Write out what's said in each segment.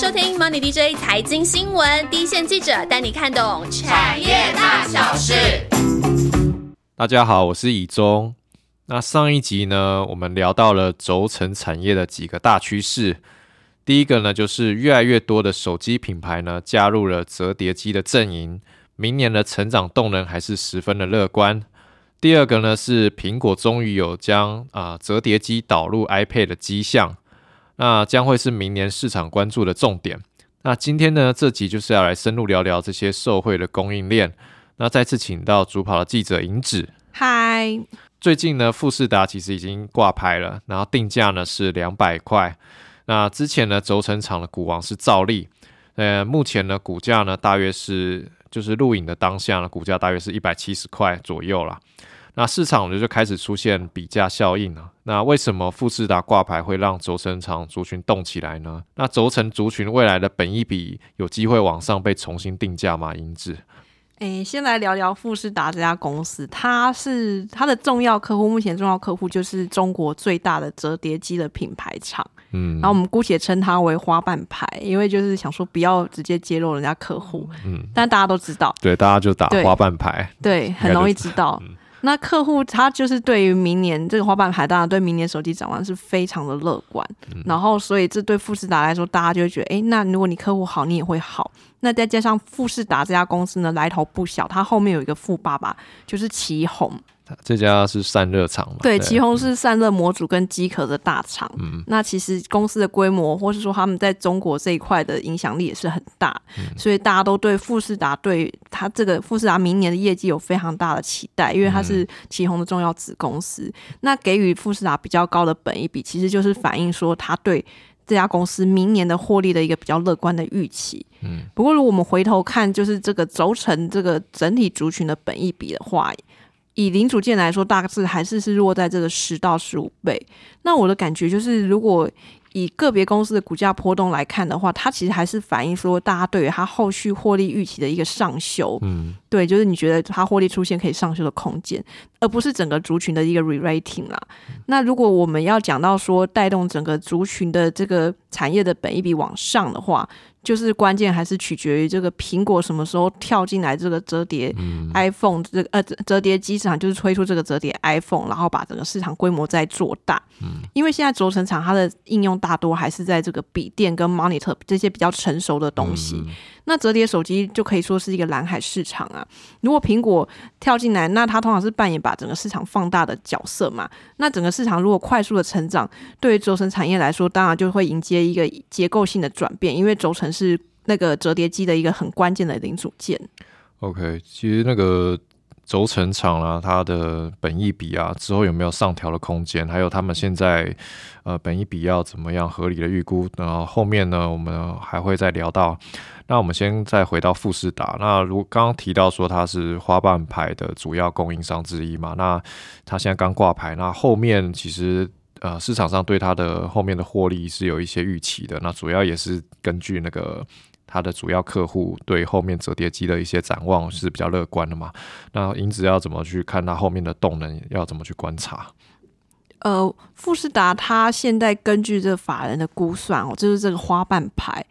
收听 Money DJ 财经新闻，第一线记者带你看懂产业大小事。大家好，我是以中。那上一集呢，我们聊到了轴承产业的几个大趋势。第一个呢，就是越来越多的手机品牌呢加入了折叠机的阵营，明年的成长动能还是十分的乐观。第二个呢，是苹果终于有将啊折叠机导入 iPad 的迹象。那将会是明年市场关注的重点。那今天呢，这集就是要来深入聊聊这些受惠的供应链。那再次请到主跑的记者银子。嗨，最近呢，富士达其实已经挂牌了，然后定价呢是两百块。那之前呢，轴承厂的股王是兆利，呃，目前呢，股价呢大约是就是录影的当下呢，股价大约是一百七十块左右啦。那市场呢就开始出现比价效应了。那为什么富士达挂牌会让轴承厂族群动起来呢？那轴承族群未来的本益比有机会往上被重新定价吗？英智，诶，先来聊聊富士达这家公司，它是它的重要客户，目前重要客户就是中国最大的折叠机的品牌厂。嗯，然后我们姑且称它为花瓣牌，因为就是想说不要直接揭露人家客户。嗯，但大家都知道，对，大家就打花瓣牌，对，很容易知道。那客户他就是对于明年这个滑板牌，当然对明年手机展望是非常的乐观。然后，所以这对富士达来说，大家就会觉得，哎，那如果你客户好，你也会好。那再加上富士达这家公司呢，来头不小，它后面有一个富爸爸，就是祁宏。这家是散热厂嘛？对，旗宏是散热模组跟机壳的大厂。嗯，那其实公司的规模，或是说他们在中国这一块的影响力也是很大，所以大家都对富士达对他这个富士达明年的业绩有非常大的期待，因为它是旗宏的重要子公司。那给予富士达比较高的本益比，其实就是反映说他对这家公司明年的获利的一个比较乐观的预期。嗯，不过如果我们回头看，就是这个轴承这个整体族群的本益比的话。以零组件来说，大致还是是落在这个十到十五倍。那我的感觉就是，如果以个别公司的股价波动来看的话，它其实还是反映说，大家对于它后续获利预期的一个上修。嗯，对，就是你觉得它获利出现可以上修的空间，而不是整个族群的一个 re-rating 啦。那如果我们要讲到说，带动整个族群的这个产业的本一比往上的话，就是关键还是取决于这个苹果什么时候跳进来这个折叠 iPhone 这个呃折叠机市场，就是推出这个折叠 iPhone，然后把整个市场规模再做大。嗯，因为现在轴承厂它的应用大多还是在这个笔电跟 monitor 这些比较成熟的东西。那折叠手机就可以说是一个蓝海市场啊！如果苹果跳进来，那它通常是扮演把整个市场放大的角色嘛。那整个市场如果快速的成长，对于轴承产业来说，当然就会迎接一个结构性的转变，因为轴承是那个折叠机的一个很关键的零组件。OK，其实那个。轴承厂啊，它的本益比啊，之后有没有上调的空间？还有他们现在呃本益比要怎么样合理的预估？然后后面呢，我们还会再聊到。那我们先再回到富士达。那如刚刚提到说它是花瓣牌的主要供应商之一嘛？那它现在刚挂牌，那后面其实呃市场上对它的后面的获利是有一些预期的。那主要也是根据那个。它的主要客户对后面折叠机的一些展望是比较乐观的嘛？那因此要怎么去看它后面的动能？要怎么去观察？呃，富士达它现在根据这个法人的估算哦，就是这个花瓣牌，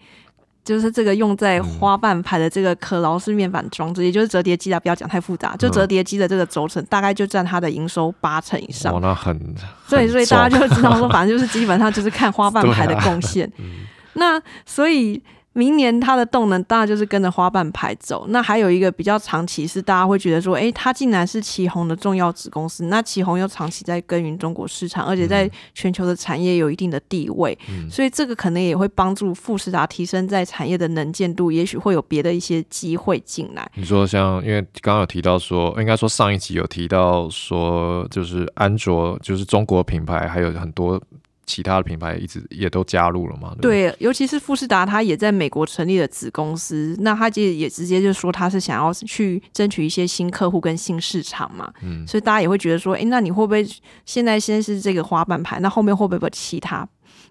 就是这个用在花瓣牌的这个可劳斯面板装置，也就是折叠机啊，不要讲太复杂，就折叠机的这个轴承大概就占它的营收八成以上。哇，那很，所以所以大家就知道说，反正就是基本上就是看花瓣牌的贡献。那所以。明年它的动能当然就是跟着花瓣牌走。那还有一个比较长期是大家会觉得说，哎，它竟然是旗宏的重要子公司。那旗宏又长期在耕耘中国市场，而且在全球的产业有一定的地位，所以这个可能也会帮助富士达提升在产业的能见度，也许会有别的一些机会进来。你说像，因为刚刚有提到说，应该说上一集有提到说，就是安卓，就是中国品牌还有很多。其他的品牌一直也都加入了嘛？对，尤其是富士达，它也在美国成立了子公司，那他就也直接就说他是想要去争取一些新客户跟新市场嘛。嗯，所以大家也会觉得说，哎，那你会不会现在先是这个花瓣牌，那后面会不会有其他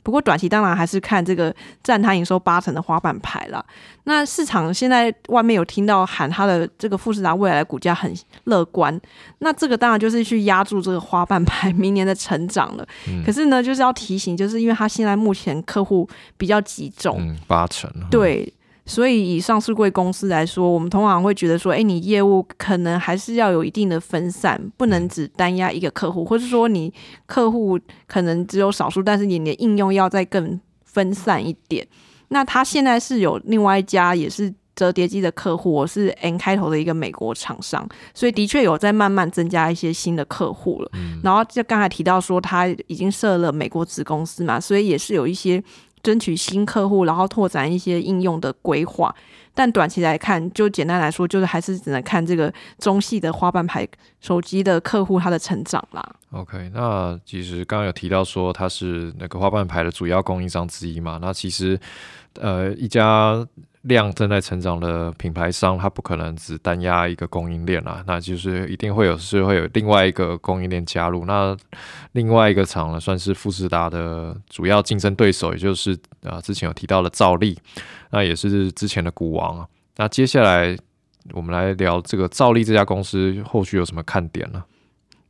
不过短期当然还是看这个占他营收八成的花瓣牌了。那市场现在外面有听到喊它的这个富士达未来的股价很乐观，那这个当然就是去压住这个花瓣牌明年的成长了。可是呢，就是要提醒，就是因为它现在目前客户比较集中，嗯八成对。所以以上市贵公司来说，我们通常会觉得说，哎，你业务可能还是要有一定的分散，不能只单压一个客户，或者说你客户可能只有少数，但是你的应用要再更分散一点。那他现在是有另外一家也是折叠机的客户，我是 N 开头的一个美国厂商，所以的确有在慢慢增加一些新的客户了。然后就刚才提到说，他已经设了美国子公司嘛，所以也是有一些。争取新客户，然后拓展一些应用的规划，但短期来看，就简单来说，就是还是只能看这个中系的花瓣牌手机的客户他的成长啦。OK，那其实刚刚有提到说它是那个花瓣牌的主要供应商之一嘛，那其实呃一家。量正在成长的品牌商，它不可能只单压一个供应链啊，那就是一定会有是会有另外一个供应链加入。那另外一个厂呢，算是富士达的主要竞争对手，也就是啊之前有提到的兆利，那也是之前的股王啊。那接下来我们来聊这个兆利这家公司后续有什么看点呢？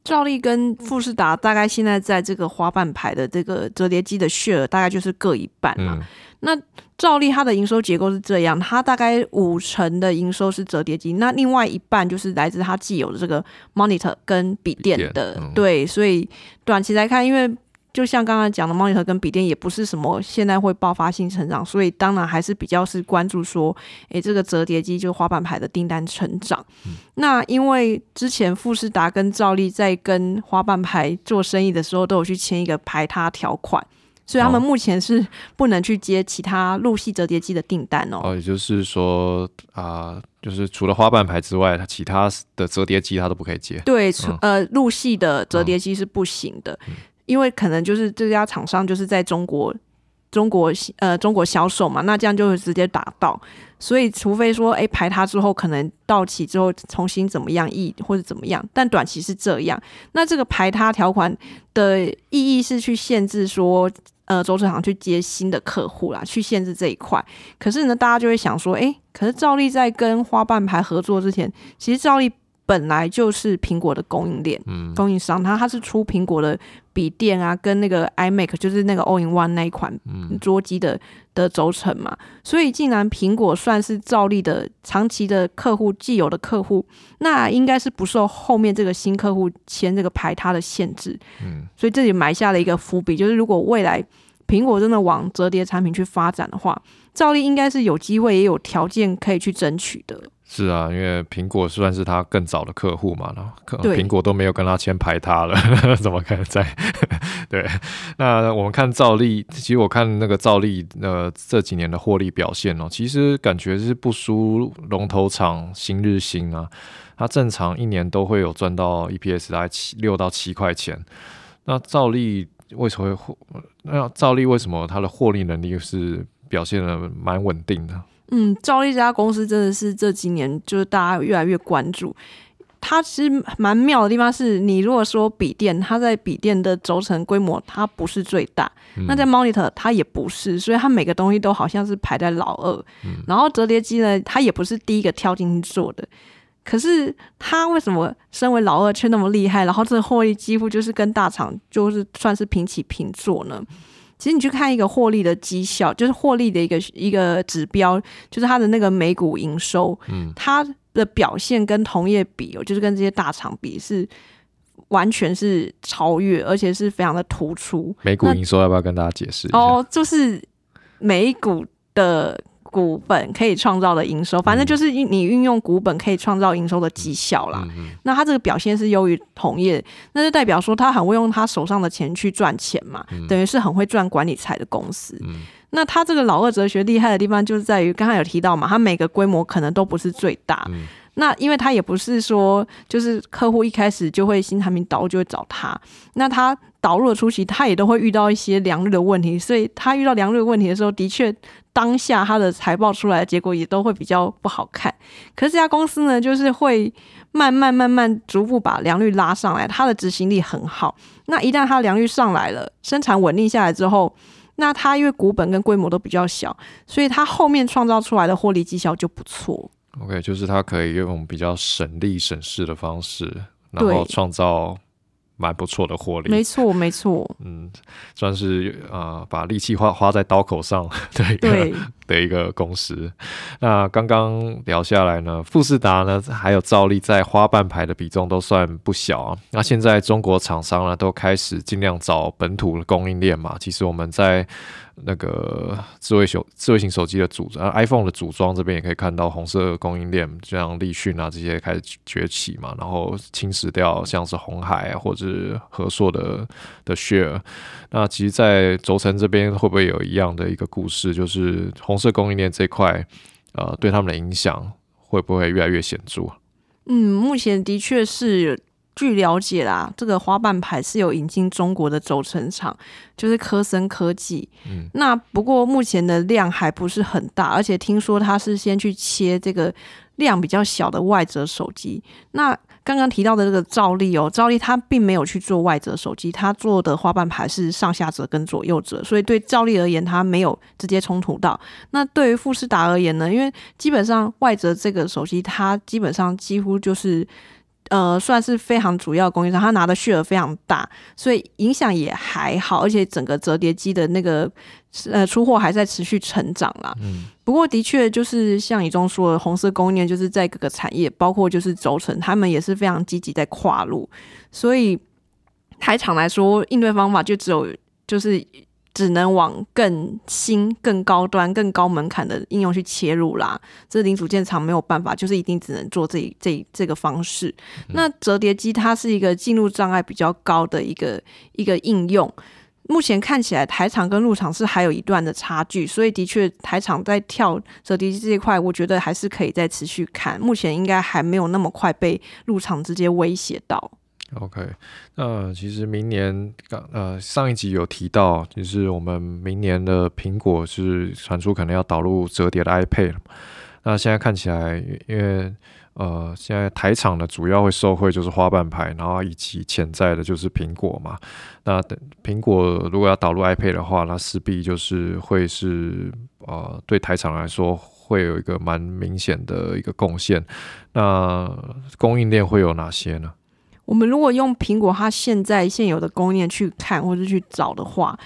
兆利跟富士达大概现在在这个花瓣牌的这个折叠机的 share 大概就是各一半嘛。那兆利它的营收结构是这样，它大概五成的营收是折叠机，那另外一半就是来自它既有的这个 monitor 跟笔电的。对，所以短期来看，因为就像刚刚讲的，monitor 跟笔电也不是什么现在会爆发性成长，所以当然还是比较是关注说，诶，这个折叠机就滑板牌的订单成长。那因为之前富士达跟兆利在跟滑板牌做生意的时候，都有去签一个排他条款。所以他们目前是不能去接其他陆系折叠机的订单哦。哦，也就是说啊，就是除了花瓣牌之外，它其他的折叠机它都不可以接。对，呃，陆系的折叠机是不行的，因为可能就是这家厂商就是在中国。中国呃，中国销售嘛，那这样就会直接打到，所以除非说，哎，排他之后可能到期之后重新怎么样一或者怎么样，但短期是这样。那这个排他条款的意义是去限制说，呃，周志行去接新的客户啦，去限制这一块。可是呢，大家就会想说，哎，可是赵丽在跟花瓣牌合作之前，其实赵丽。本来就是苹果的供应链，供应商，它它是出苹果的笔电啊，跟那个 iMac，就是那个 All in One 那一款桌机的的轴承嘛。所以，既然苹果算是照例的长期的客户，既有的客户，那应该是不受后面这个新客户签这个排他的限制。嗯，所以这里埋下了一个伏笔，就是如果未来苹果真的往折叠产品去发展的话，照例应该是有机会，也有条件可以去争取的。是啊，因为苹果算是他更早的客户嘛，然后苹果都没有跟他签排他了，怎么可能在？对，那我们看兆利，其实我看那个兆利，呃，这几年的获利表现哦，其实感觉是不输龙头厂新日新啊，它正常一年都会有赚到 EPS 大概七六到七块钱。那兆利为什么会获？那兆利为什么它的获利能力是表现的蛮稳定的？嗯，兆利这家公司真的是这几年就是大家越来越关注。它其实蛮妙的地方是，你如果说笔电，它在笔电的轴承规模它不是最大，那在 monitor 它也不是，所以它每个东西都好像是排在老二。然后折叠机呢，它也不是第一个跳进去做的。可是他为什么身为老二却那么厉害？然后这个获利几乎就是跟大厂就是算是平起平坐呢？其实你去看一个获利的绩效，就是获利的一个一个指标，就是它的那个每股营收，嗯，它的表现跟同业比，就是跟这些大厂比，是完全是超越，而且是非常的突出。每股营收要不要跟大家解释一下？哦，就是每股的。股本可以创造的营收，反正就是你运用股本可以创造营收的绩效啦。那他这个表现是优于同业，那就代表说他很会用他手上的钱去赚钱嘛，等于是很会赚管理财的公司。那他这个老二哲学厉害的地方，就是在于刚才有提到嘛，他每个规模可能都不是最大。那因为他也不是说，就是客户一开始就会新产品导入就会找他，那他导入的初期，他也都会遇到一些良率的问题，所以他遇到良率问题的时候，的确当下他的财报出来的结果也都会比较不好看。可是这家公司呢，就是会慢慢慢慢逐步把良率拉上来，它的执行力很好。那一旦它良率上来了，生产稳定下来之后。那它因为股本跟规模都比较小，所以它后面创造出来的获利绩效就不错。OK，就是它可以用比较省力省事的方式，然后创造。蛮不错的获利，没错没错，嗯，算是呃把力气花花在刀口上的一个的一个公司。那刚刚聊下来呢，富士达呢还有兆力在花瓣牌的比重都算不小啊。那现在中国厂商呢都开始尽量找本土的供应链嘛。其实我们在那个智慧手智慧型手机的组装，iPhone 的组装这边也可以看到红色供应链，像立讯啊这些开始崛起嘛，然后侵蚀掉像是红海啊或者是和硕的的 share。那其实，在轴承这边会不会有一样的一个故事，就是红色供应链这块，呃，对他们的影响会不会越来越显著？嗯，目前的确是。据了解啦，这个花瓣牌是有引进中国的轴承厂，就是科森科技。嗯，那不过目前的量还不是很大，而且听说它是先去切这个量比较小的外折手机。那刚刚提到的这个兆力哦，兆力他并没有去做外折手机，他做的花瓣牌是上下折跟左右折，所以对赵力而言，他没有直接冲突到。那对于富士达而言呢？因为基本上外折这个手机，它基本上几乎就是。呃，算是非常主要供应商，他拿的血额非常大，所以影响也还好，而且整个折叠机的那个呃出货还在持续成长啦。嗯，不过的确就是像你中说的，红色供应链就是在各个产业，包括就是轴承，他们也是非常积极在跨入，所以台厂来说，应对方法就只有就是。只能往更新、更高端、更高门槛的应用去切入啦。这零组件厂没有办法，就是一定只能做这这这个方式。那折叠机它是一个进入障碍比较高的一个一个应用。目前看起来台厂跟入场是还有一段的差距，所以的确台厂在跳折叠机这一块，我觉得还是可以再持续看。目前应该还没有那么快被入场直接威胁到。OK，那其实明年刚呃上一集有提到，就是我们明年的苹果是传出可能要导入折叠的 iPad 那现在看起来，因为呃现在台厂的主要会受惠就是花瓣牌，然后以及潜在的就是苹果嘛。那等苹果如果要导入 iPad 的话，那势必就是会是呃对台厂来说会有一个蛮明显的一个贡献。那供应链会有哪些呢？我们如果用苹果它现在现有的供应链去看或者去找的话，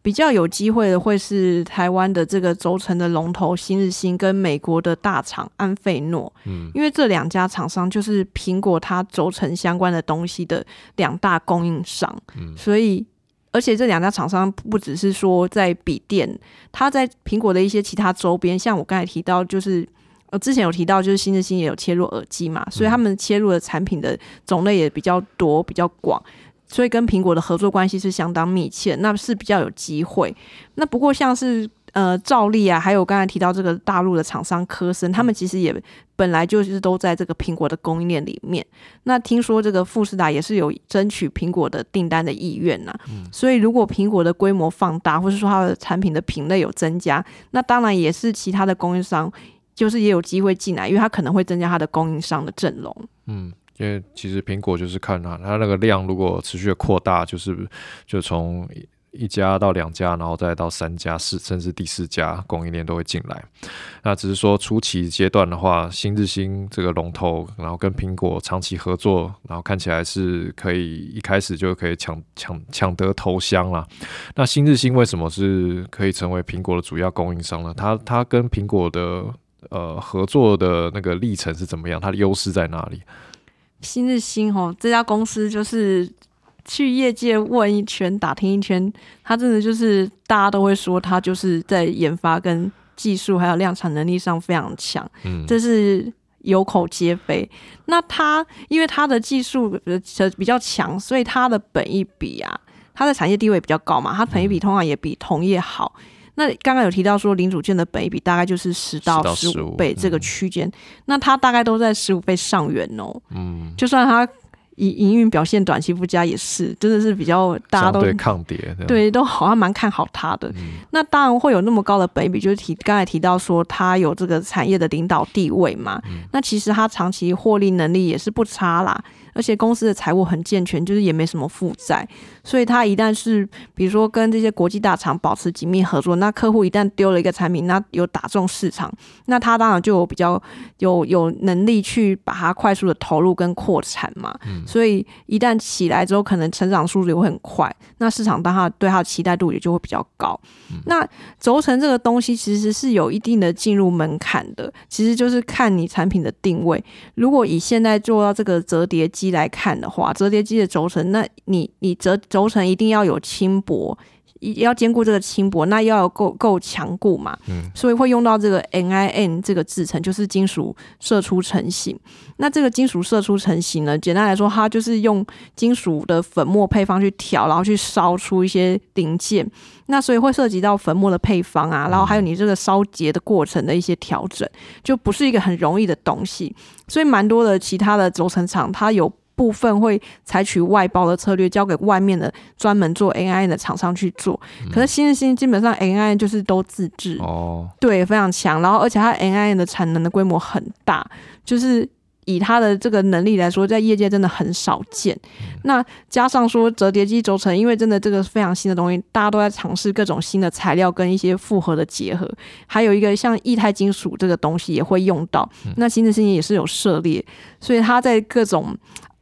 比较有机会的会是台湾的这个轴承的龙头新日新跟美国的大厂安费诺，嗯，因为这两家厂商就是苹果它轴承相关的东西的两大供应商，嗯，所以而且这两家厂商不只是说在笔电，它在苹果的一些其他周边，像我刚才提到就是。呃，之前有提到，就是新日新也有切入耳机嘛，所以他们切入的产品的种类也比较多、比较广，所以跟苹果的合作关系是相当密切，那是比较有机会。那不过像是呃兆力啊，还有刚才提到这个大陆的厂商科森，他们其实也本来就是都在这个苹果的供应链里面。那听说这个富士达也是有争取苹果的订单的意愿呐，所以如果苹果的规模放大，或是说它的产品的品类有增加，那当然也是其他的供应商。就是也有机会进来，因为它可能会增加它的供应商的阵容。嗯，因为其实苹果就是看它，它那个量如果持续的扩大，就是就从一家到两家，然后再到三家、四甚至第四家供应链都会进来。那只是说初期阶段的话，新日新这个龙头，然后跟苹果长期合作，然后看起来是可以一开始就可以抢抢抢得头香了。那新日新为什么是可以成为苹果的主要供应商呢？它它跟苹果的呃，合作的那个历程是怎么样？它的优势在哪里？新日新哦，这家公司就是去业界问一圈、打听一圈，它真的就是大家都会说，它就是在研发跟技术还有量产能力上非常强，嗯，这是有口皆碑。那它因为它的技术比较强，所以它的本益比啊，它的产业地位比较高嘛，它本益比通常也比同业好。那刚刚有提到说零组件的本益比大概就是十到十五倍这个区间，那它大概都在十五倍上缘哦。嗯，就算它营营运表现短期不佳也是，真的是比较大家都对抗跌，对，都好像蛮看好它的。那当然会有那么高的本比，就是提刚才提到说它有这个产业的领导地位嘛。那其实它长期获利能力也是不差啦。而且公司的财务很健全，就是也没什么负债，所以他一旦是比如说跟这些国际大厂保持紧密合作，那客户一旦丢了一个产品，那有打中市场，那他当然就有比较有有能力去把它快速的投入跟扩产嘛。所以一旦起来之后，可能成长速度也会很快，那市场当它对它的期待度也就会比较高。那轴承这个东西其实是有一定的进入门槛的，其实就是看你产品的定位。如果以现在做到这个折叠机。来看的话，折叠机的轴承，那你你折轴承一定要有轻薄，要兼顾这个轻薄，那要够够强固嘛。嗯，所以会用到这个 NIN 这个制成，就是金属射出成型。那这个金属射出成型呢，简单来说，它就是用金属的粉末配方去调，然后去烧出一些零件。那所以会涉及到粉末的配方啊，然后还有你这个烧结的过程的一些调整，就不是一个很容易的东西。所以蛮多的其他的轴承厂，它有部分会采取外包的策略，交给外面的专门做 A I 的厂商去做。可是新日新基本上 A I 就是都自制哦，对，非常强。然后而且它 A I 的产能的规模很大，就是。以它的这个能力来说，在业界真的很少见。那加上说折叠机轴承，因为真的这个非常新的东西，大家都在尝试各种新的材料跟一些复合的结合。还有一个像液态金属这个东西也会用到，那新的事情也是有涉猎，所以它在各种。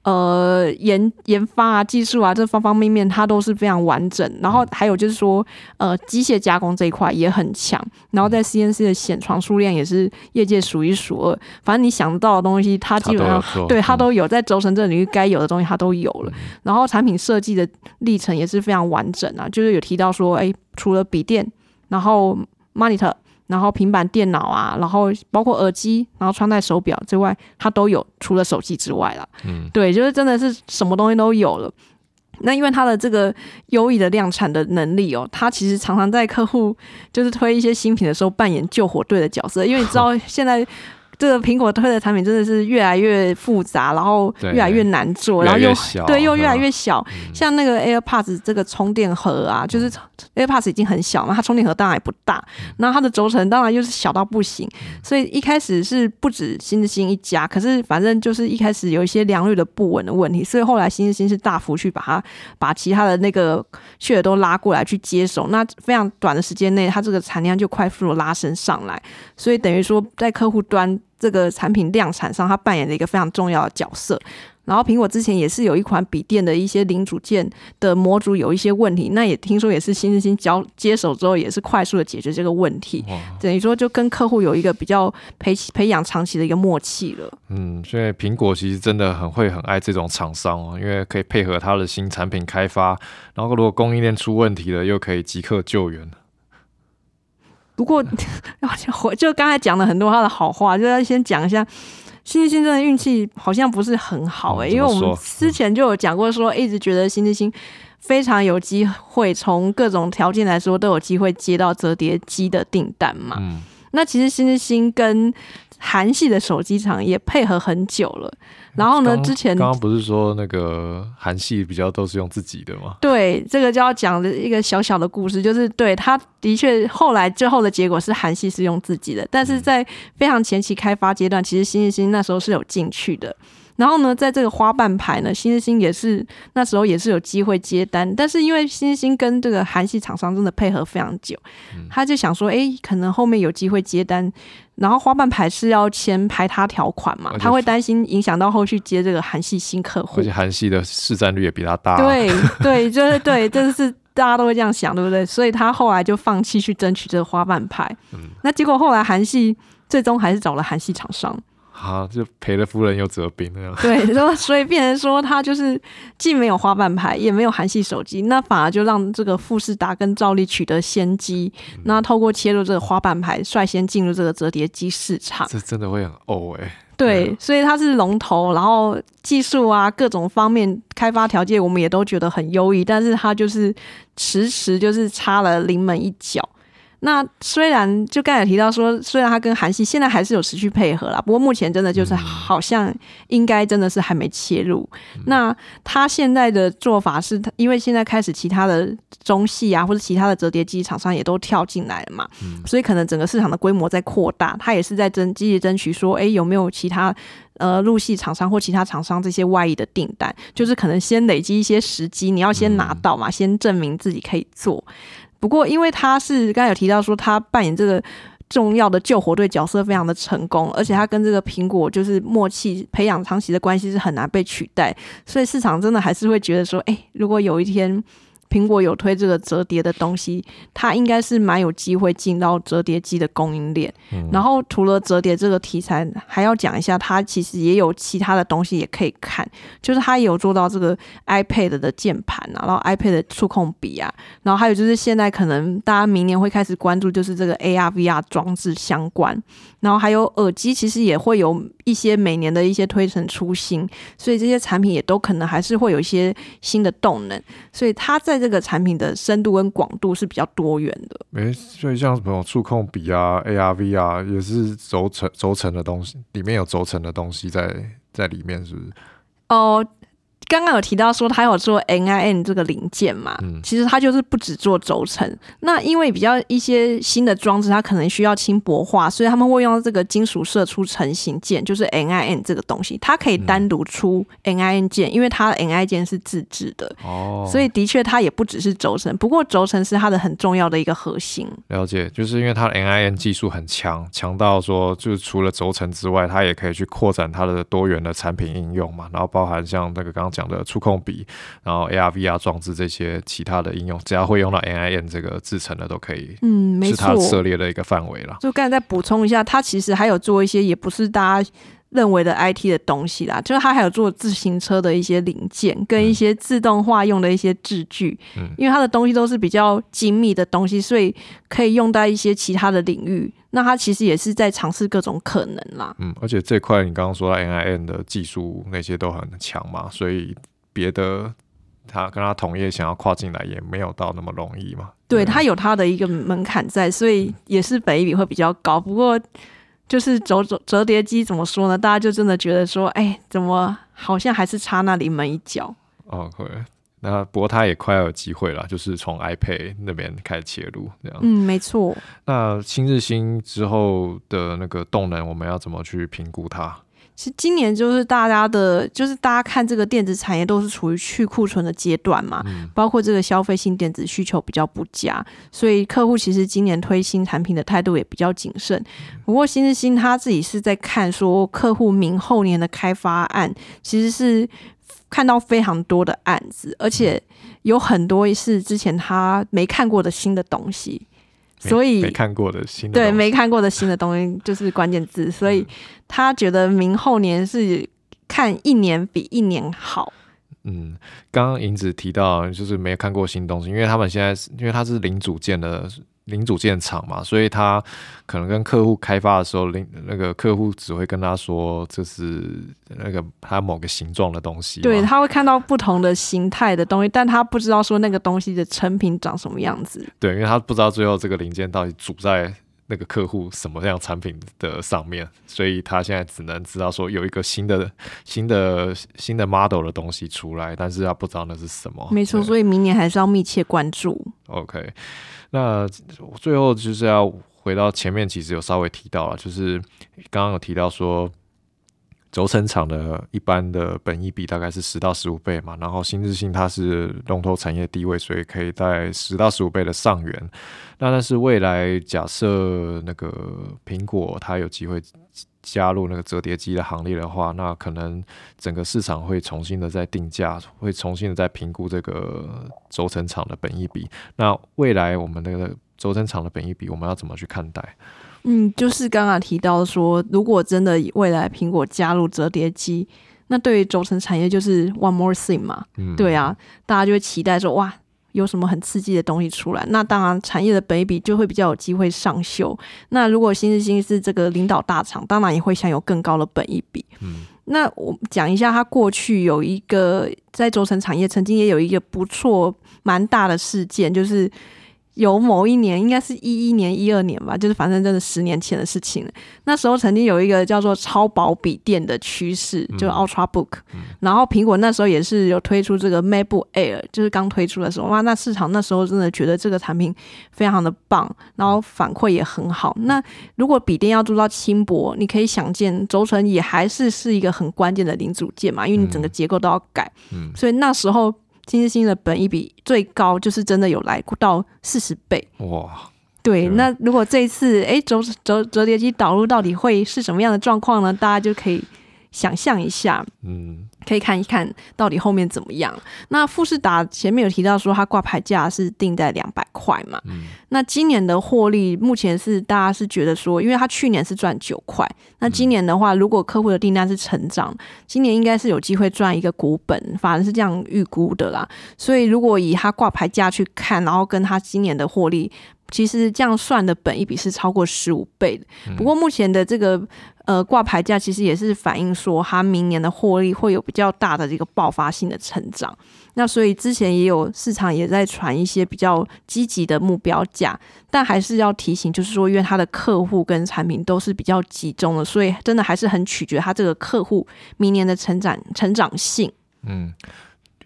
呃，研研发啊，技术啊，这方方面面它都是非常完整。然后还有就是说，呃，机械加工这一块也很强。然后在 CNC 的显床数量也是业界数一数二。反正你想到的东西，它基本上对它都有，在轴承这领域该有的东西它都有了。然后产品设计的历程也是非常完整啊，就是有提到说，哎，除了笔电，然后 monitor。然后平板电脑啊，然后包括耳机，然后穿戴手表之外，它都有，除了手机之外啦。嗯，对，就是真的是什么东西都有了。那因为它的这个优异的量产的能力哦，它其实常常在客户就是推一些新品的时候扮演救火队的角色，因为你知道 现在。这个苹果推的产品真的是越来越复杂，然后越来越难做，然后又对又越来越小。像那个 AirPods 这个充电盒啊，就是 AirPods 已经很小嘛，它充电盒当然也不大，然后它的轴承当然又是小到不行。所以一开始是不止新日新一家，可是反正就是一开始有一些良率的不稳的问题，所以后来新日新是大幅去把它把其他的那个血都拉过来去接手，那非常短的时间内，它这个产量就快速的拉升上来，所以等于说在客户端。这个产品量产上，它扮演了一个非常重要的角色。然后苹果之前也是有一款笔电的一些零组件的模组有一些问题，那也听说也是新日新交接手之后，也是快速的解决这个问题。等于说就跟客户有一个比较培培养长期的一个默契了。嗯，所以苹果其实真的很会很爱这种厂商哦，因为可以配合它的新产品开发，然后如果供应链出问题了，又可以即刻救援。不过，我就刚才讲了很多他的好话，就要先讲一下，新之星真的运气好像不是很好哎，因为我们之前就有讲过，说一直觉得新之星非常有机会，从各种条件来说都有机会接到折叠机的订单嘛。嗯，那其实新之星跟韩系的手机厂也配合很久了。然后呢？之前刚刚不是说那个韩系比较都是用自己的吗？对，这个就要讲的一个小小的故事，就是对他的确后来最后的结果是韩系是用自己的，但是在非常前期开发阶段，其实新日新那时候是有进去的。然后呢，在这个花瓣牌呢，新日新也是那时候也是有机会接单，但是因为新日新跟这个韩系厂商真的配合非常久，他就想说，哎，可能后面有机会接单。然后花瓣牌是要签排他条款嘛，他会担心影响到后续接这个韩系新客户，而且韩系的市占率也比他大。对对，就是对，这是大家都会这样想，对不对？所以他后来就放弃去争取这个花瓣牌。嗯，那结果后来韩系最终还是找了韩系厂商。啊，就赔了夫人又折兵那样。对，然后所以变成说他就是既没有花瓣牌，也没有韩系手机，那反而就让这个富士达跟兆力取得先机。那透过切入这个花瓣牌，率先进入这个折叠机市场。这真的会很哦哎。对，所以它是龙头，然后技术啊各种方面开发条件，我们也都觉得很优异，但是它就是迟迟就是差了临门一脚。那虽然就刚才提到说，虽然他跟韩系现在还是有持续配合啦，不过目前真的就是好像应该真的是还没切入。那他现在的做法是，因为现在开始其他的中系啊或者其他的折叠机厂商也都跳进来了嘛，所以可能整个市场的规模在扩大，他也是在争积极争取说，哎，有没有其他呃入系厂商或其他厂商这些外溢的订单，就是可能先累积一些时机，你要先拿到嘛，先证明自己可以做。不过，因为他是刚才有提到说，他扮演这个重要的救火队角色非常的成功，而且他跟这个苹果就是默契培养长期的关系是很难被取代，所以市场真的还是会觉得说，哎，如果有一天。苹果有推这个折叠的东西，它应该是蛮有机会进到折叠机的供应链。然后除了折叠这个题材，还要讲一下，它其实也有其他的东西也可以看，就是它有做到这个 iPad 的键盘啊，然后 iPad 的触控笔啊，然后还有就是现在可能大家明年会开始关注，就是这个 AR VR 装置相关。然后还有耳机，其实也会有一些每年的一些推陈出新，所以这些产品也都可能还是会有一些新的动能，所以它在这个产品的深度跟广度是比较多元的。没，所以像什么触控笔啊、ARV 啊，也是轴承轴承的东西，里面有轴承的东西在在里面，是不是？哦。刚刚有提到说它有做 NIN 这个零件嘛？嗯，其实它就是不只做轴承。那因为比较一些新的装置，它可能需要轻薄化，所以他们会用这个金属射出成型件，就是 NIN 这个东西，它可以单独出 NIN 件，因为它的 NIN 件是自制的。哦，所以的确它也不只是轴承，不过轴承是它的很重要的一个核心。了解，就是因为它的 NIN 技术很强，强到说就是除了轴承之外，它也可以去扩展它的多元的产品应用嘛。然后包含像那个刚刚。讲的触控笔，然后 AR、VR 装置这些其他的应用，只要会用到 NIN 这个制成的都可以，嗯，没错，涉猎的一个范围了。就刚才再补充一下，它其实还有做一些也不是大家认为的 IT 的东西啦，就是它还有做自行车的一些零件跟一些自动化用的一些制具，嗯，因为它的东西都是比较精密的东西，所以可以用在一些其他的领域。那它其实也是在尝试各种可能啦。嗯，而且这块你刚刚说到 NIN 的技术那些都很强嘛，所以别的他跟他同业想要跨进来也没有到那么容易嘛。对，它有它的一个门槛在，所以也是本一比会比较高。不过就是折折折叠机怎么说呢？大家就真的觉得说，哎，怎么好像还是差那临门一脚。哦，会。那不过他也快要有机会了，就是从 iPad 那边开始切入这样。嗯，没错。那新日新之后的那个动能，我们要怎么去评估它？其实今年就是大家的，就是大家看这个电子产业都是处于去库存的阶段嘛，包括这个消费性电子需求比较不佳，所以客户其实今年推新产品的态度也比较谨慎。不过新日新他自己是在看说，客户明后年的开发案其实是。看到非常多的案子，而且有很多是之前他没看过的新的东西，所以没看过的新对没看过的新的东西就是关键字，所以他觉得明后年是看一年比一年好。嗯，刚刚银子提到就是没有看过新东西，因为他们现在因为他是零组件的。零组件厂嘛，所以他可能跟客户开发的时候，零那个客户只会跟他说这是那个他某个形状的东西。对，他会看到不同的形态的东西，但他不知道说那个东西的成品长什么样子。对，因为他不知道最后这个零件到底组在那个客户什么样产品的上面，所以他现在只能知道说有一个新的新的新的 model 的东西出来，但是他不知道那是什么。没错，所以明年还是要密切关注。OK。那最后就是要回到前面，其实有稍微提到了，就是刚刚有提到说，轴承厂的一般的本益比大概是十到十五倍嘛，然后新日新它是龙头产业地位，所以可以在十到十五倍的上缘。那但是未来假设那个苹果它有机会。加入那个折叠机的行列的话，那可能整个市场会重新的在定价，会重新的在评估这个轴承厂的本益比。那未来我们那个轴承厂的本益比，我们要怎么去看待？嗯，就是刚刚提到说，如果真的未来苹果加入折叠机，那对于轴承产业就是 one more thing 嘛。嗯，对啊，大家就会期待说，哇。有什么很刺激的东西出来，那当然产业的本比就会比较有机会上修。那如果新日新是这个领导大厂，当然也会享有更高的本一比。嗯，那我讲一下，它过去有一个在轴承产业曾经也有一个不错蛮大的事件，就是有某一年，应该是一一年、一二年吧，就是反正真的十年前的事情了。那时候曾经有一个叫做超薄笔电的趋势，就 Ultrabook，然后苹果那时候也是有推出这个 MacBook Air，就是刚推出的时候，哇，那市场那时候真的觉得这个产品非常的棒，然后反馈也很好。那如果笔电要做到轻薄，你可以想见轴承也还是是一个很关键的零组件嘛，因为你整个结构都要改，所以那时候。金日新的本一比最高就是真的有来到四十倍哇！对，那如果这一次哎折折折叠机导入到底会是什么样的状况呢？大家就可以想象一下，嗯。可以看一看到底后面怎么样。那富士达前面有提到说，它挂牌价是定在两百块嘛？嗯。那今年的获利目前是大家是觉得说，因为它去年是赚九块，那今年的话，如果客户的订单是成长，今年应该是有机会赚一个股本，反而是这样预估的啦。所以如果以它挂牌价去看，然后跟它今年的获利。其实这样算的本一比是超过十五倍的，不过目前的这个呃挂牌价其实也是反映说它明年的获利会有比较大的这个爆发性的成长。那所以之前也有市场也在传一些比较积极的目标价，但还是要提醒，就是说因为它的客户跟产品都是比较集中的，所以真的还是很取决它这个客户明年的成长成长性。嗯。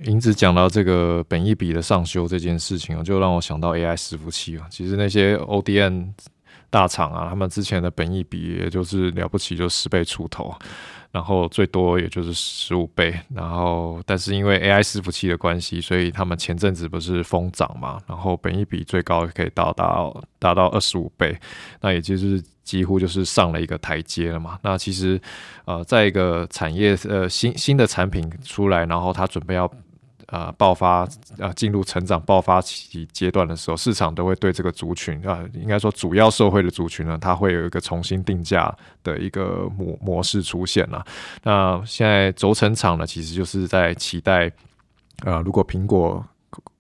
银子讲到这个本益比的上修这件事情啊，就让我想到 AI 伺服器啊。其实那些 ODN 大厂啊，他们之前的本益比也就是了不起，就十倍出头。然后最多也就是十五倍，然后但是因为 AI 伺服器的关系，所以他们前阵子不是疯涨嘛，然后本一比最高可以到达达到二十五倍，那也就是几乎就是上了一个台阶了嘛。那其实呃，在一个产业呃新新的产品出来，然后他准备要。呃，爆发呃，进入成长爆发期阶段的时候，市场都会对这个族群啊，应该说主要受惠的族群呢，它会有一个重新定价的一个模模式出现了。那现在轴承厂呢，其实就是在期待，呃，如果苹果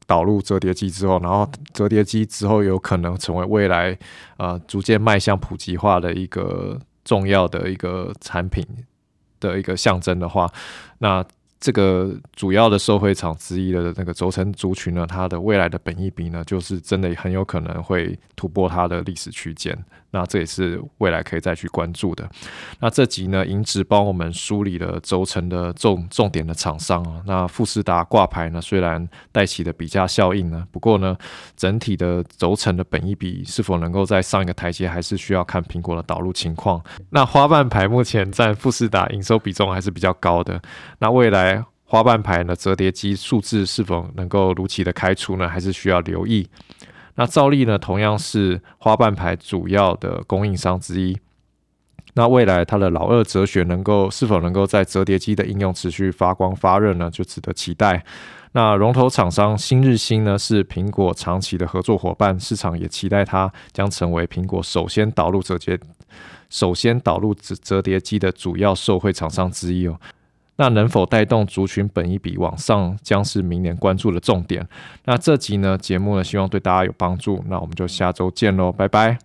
导入折叠机之后，然后折叠机之后有可能成为未来呃逐渐迈向普及化的一个重要的一个产品的一个象征的话，那。这个主要的受惠厂之一的那个轴承族群呢，它的未来的本益比呢，就是真的很有可能会突破它的历史区间。那这也是未来可以再去关注的。那这集呢，银直帮我们梳理了轴承的重重点的厂商啊。那富士达挂牌呢，虽然带起的比价效应呢，不过呢，整体的轴承的本益比是否能够再上一个台阶，还是需要看苹果的导入情况。那花瓣牌目前占富士达营收比重还是比较高的。那未来花瓣牌呢折叠机数字是否能够如期的开出呢？还是需要留意。那兆利呢，同样是花瓣牌主要的供应商之一。那未来它的老二哲学能够是否能够在折叠机的应用持续发光发热呢？就值得期待。那龙头厂商新日新呢，是苹果长期的合作伙伴，市场也期待它将成为苹果首先导入折叠、首先导入折折叠机的主要受惠厂商之一哦。那能否带动族群本一笔往上，将是明年关注的重点。那这集呢节目呢，希望对大家有帮助。那我们就下周见喽，拜拜。